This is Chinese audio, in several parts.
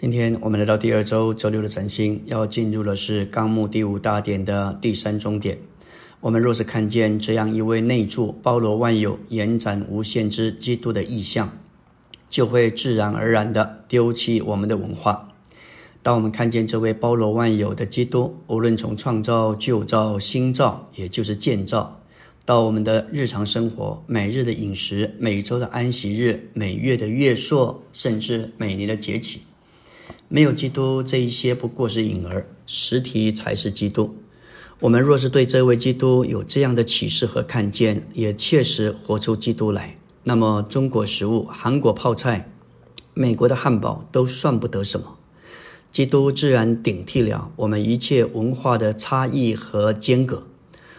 今天我们来到第二周周六的晨星，要进入的是纲目第五大点的第三中点。我们若是看见这样一位内住、包罗万有、延展无限之基督的意象，就会自然而然的丢弃我们的文化。当我们看见这位包罗万有的基督，无论从创造、旧造、新造，也就是建造，到我们的日常生活、每日的饮食、每周的安息日、每月的月朔，甚至每年的节气。没有基督，这一些不过是影儿，实体才是基督。我们若是对这位基督有这样的启示和看见，也切实活出基督来，那么中国食物、韩国泡菜、美国的汉堡都算不得什么。基督自然顶替了我们一切文化的差异和间隔，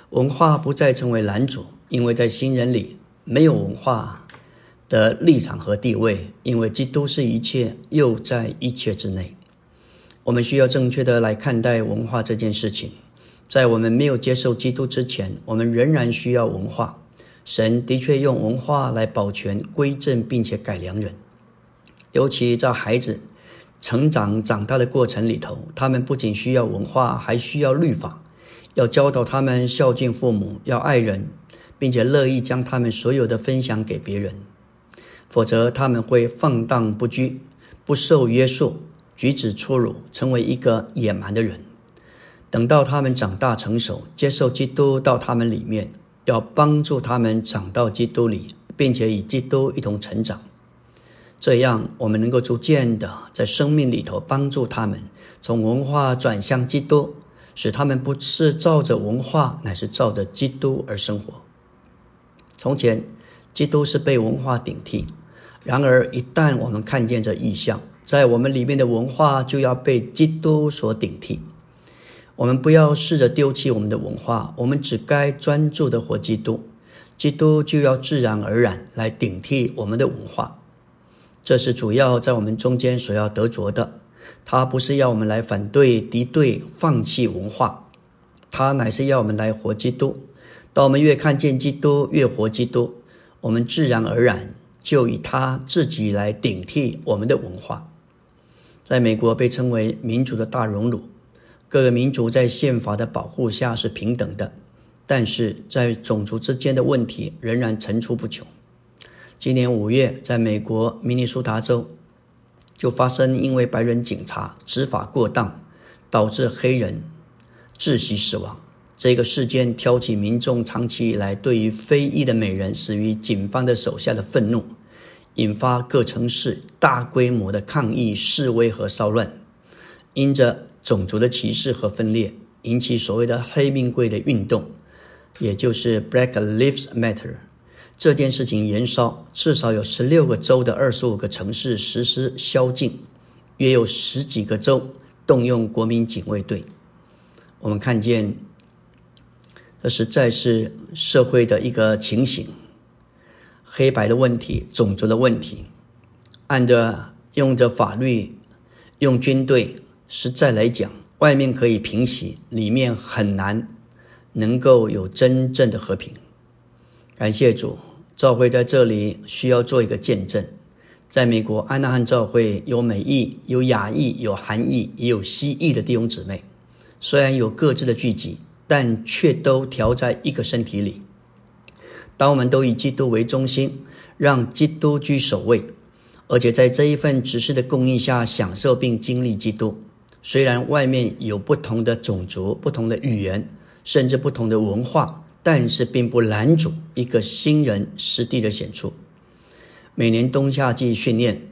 文化不再成为拦阻，因为在新人里没有文化。的立场和地位，因为基督是一切，又在一切之内。我们需要正确的来看待文化这件事情。在我们没有接受基督之前，我们仍然需要文化。神的确用文化来保全、归正，并且改良人。尤其在孩子成长长大的过程里头，他们不仅需要文化，还需要律法，要教导他们孝敬父母，要爱人，并且乐意将他们所有的分享给别人。否则，他们会放荡不拘，不受约束，举止粗鲁，成为一个野蛮的人。等到他们长大成熟，接受基督到他们里面，要帮助他们长到基督里，并且与基督一同成长。这样，我们能够逐渐的在生命里头帮助他们从文化转向基督，使他们不是照着文化，乃是照着基督而生活。从前，基督是被文化顶替。然而，一旦我们看见这意象，在我们里面的文化就要被基督所顶替。我们不要试着丢弃我们的文化，我们只该专注的活基督，基督就要自然而然来顶替我们的文化。这是主要在我们中间所要得着的。他不是要我们来反对、敌对、放弃文化，他乃是要我们来活基督。当我们越看见基督，越活基督，我们自然而然。就以他自己来顶替我们的文化，在美国被称为民族的大熔炉，各个民族在宪法的保护下是平等的，但是在种族之间的问题仍然层出不穷。今年五月，在美国明尼苏达州就发生因为白人警察执法过当，导致黑人窒息死亡。这个事件挑起民众长期以来对于非裔的美人死于警方的手下的愤怒，引发各城市大规模的抗议、示威和骚乱。因着种族的歧视和分裂，引起所谓的“黑命贵”的运动，也就是 Black Lives Matter。这件事情延烧，至少有十六个州的二十五个城市实施宵禁，约有十几个州动用国民警卫队。我们看见。这实在是社会的一个情形，黑白的问题、种族的问题，按着用着法律、用军队，实在来讲，外面可以平息，里面很难能够有真正的和平。感谢主，赵会在这里需要做一个见证。在美国安娜汉教会有美裔、有亚裔、有韩裔，也有西裔的弟兄姊妹，虽然有各自的聚集。但却都调在一个身体里。当我们都以基督为中心，让基督居首位，而且在这一份指示的供应下享受并经历基督。虽然外面有不同的种族、不同的语言，甚至不同的文化，但是并不拦阻一个新人实地的显出。每年冬夏季训练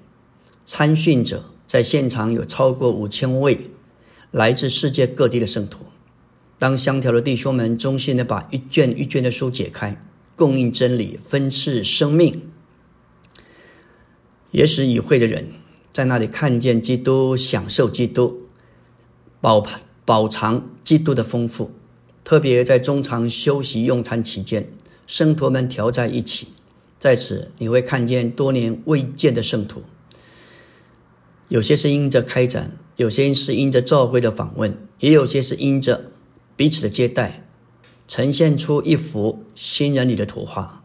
参训者在现场有超过五千位来自世界各地的圣徒。当香条的弟兄们衷心的把一卷一卷的书解开，供应真理，分赐生命，也使与会的人在那里看见基督，享受基督，饱饱尝基督的丰富。特别在中场休息用餐期间，圣徒们调在一起，在此你会看见多年未见的圣徒，有些是因着开展，有些是因着教会的访问，也有些是因着。彼此的接待，呈现出一幅新人里的图画。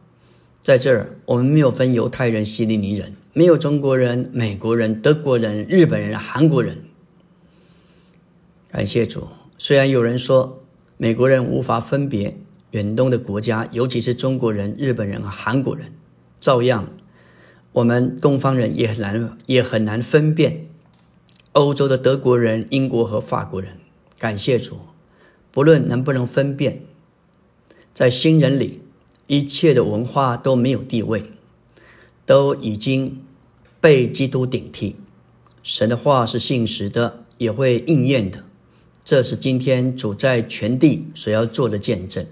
在这儿，我们没有分犹太人、希利尼人，没有中国人、美国人、德国人、日本人、韩国人。感谢主。虽然有人说美国人无法分别远东的国家，尤其是中国人、日本人和韩国人，照样我们东方人也很难也很难分辨欧洲的德国人、英国和法国人。感谢主，不论能不能分辨，在新人里，一切的文化都没有地位，都已经被基督顶替。神的话是信实的，也会应验的。这是今天主在全地所要做的见证，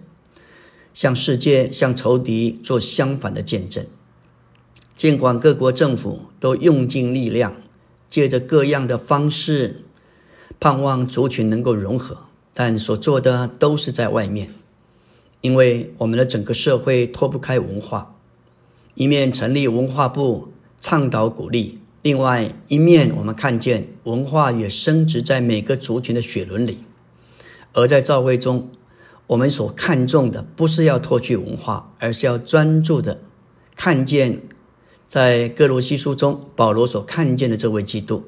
向世界、向仇敌做相反的见证。尽管各国政府都用尽力量，借着各样的方式，盼望族群能够融合，但所做的都是在外面，因为我们的整个社会脱不开文化。一面成立文化部，倡导鼓励。另外一面，我们看见文化也升值在每个族群的血轮里，而在教会中，我们所看重的不是要脱去文化，而是要专注的看见，在各罗西书中保罗所看见的这位基督，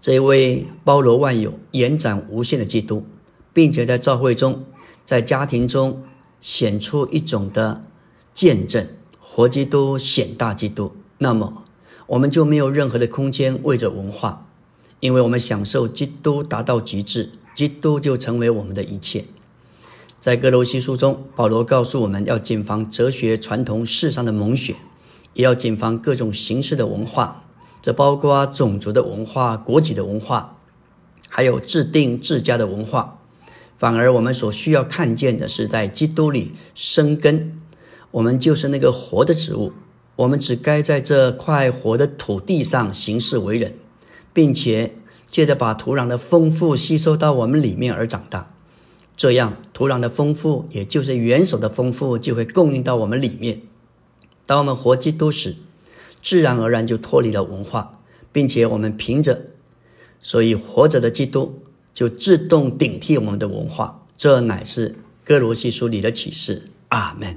这一位包罗万有、延展无限的基督，并且在教会中、在家庭中显出一种的见证，活基督显大基督。那么。我们就没有任何的空间为着文化，因为我们享受基督达到极致，基督就成为我们的一切。在哥罗西书中，保罗告诉我们要谨防哲学传统世上的蒙学，也要谨防各种形式的文化，这包括种族的文化、国籍的文化，还有制定自家的文化。反而我们所需要看见的是在基督里生根，我们就是那个活的植物。我们只该在这块活的土地上行事为人，并且借着把土壤的丰富吸收到我们里面而长大。这样，土壤的丰富，也就是元首的丰富，就会供应到我们里面。当我们活基督时，自然而然就脱离了文化，并且我们凭着，所以活着的基督就自动顶替我们的文化。这乃是哥罗西书里的启示。阿门。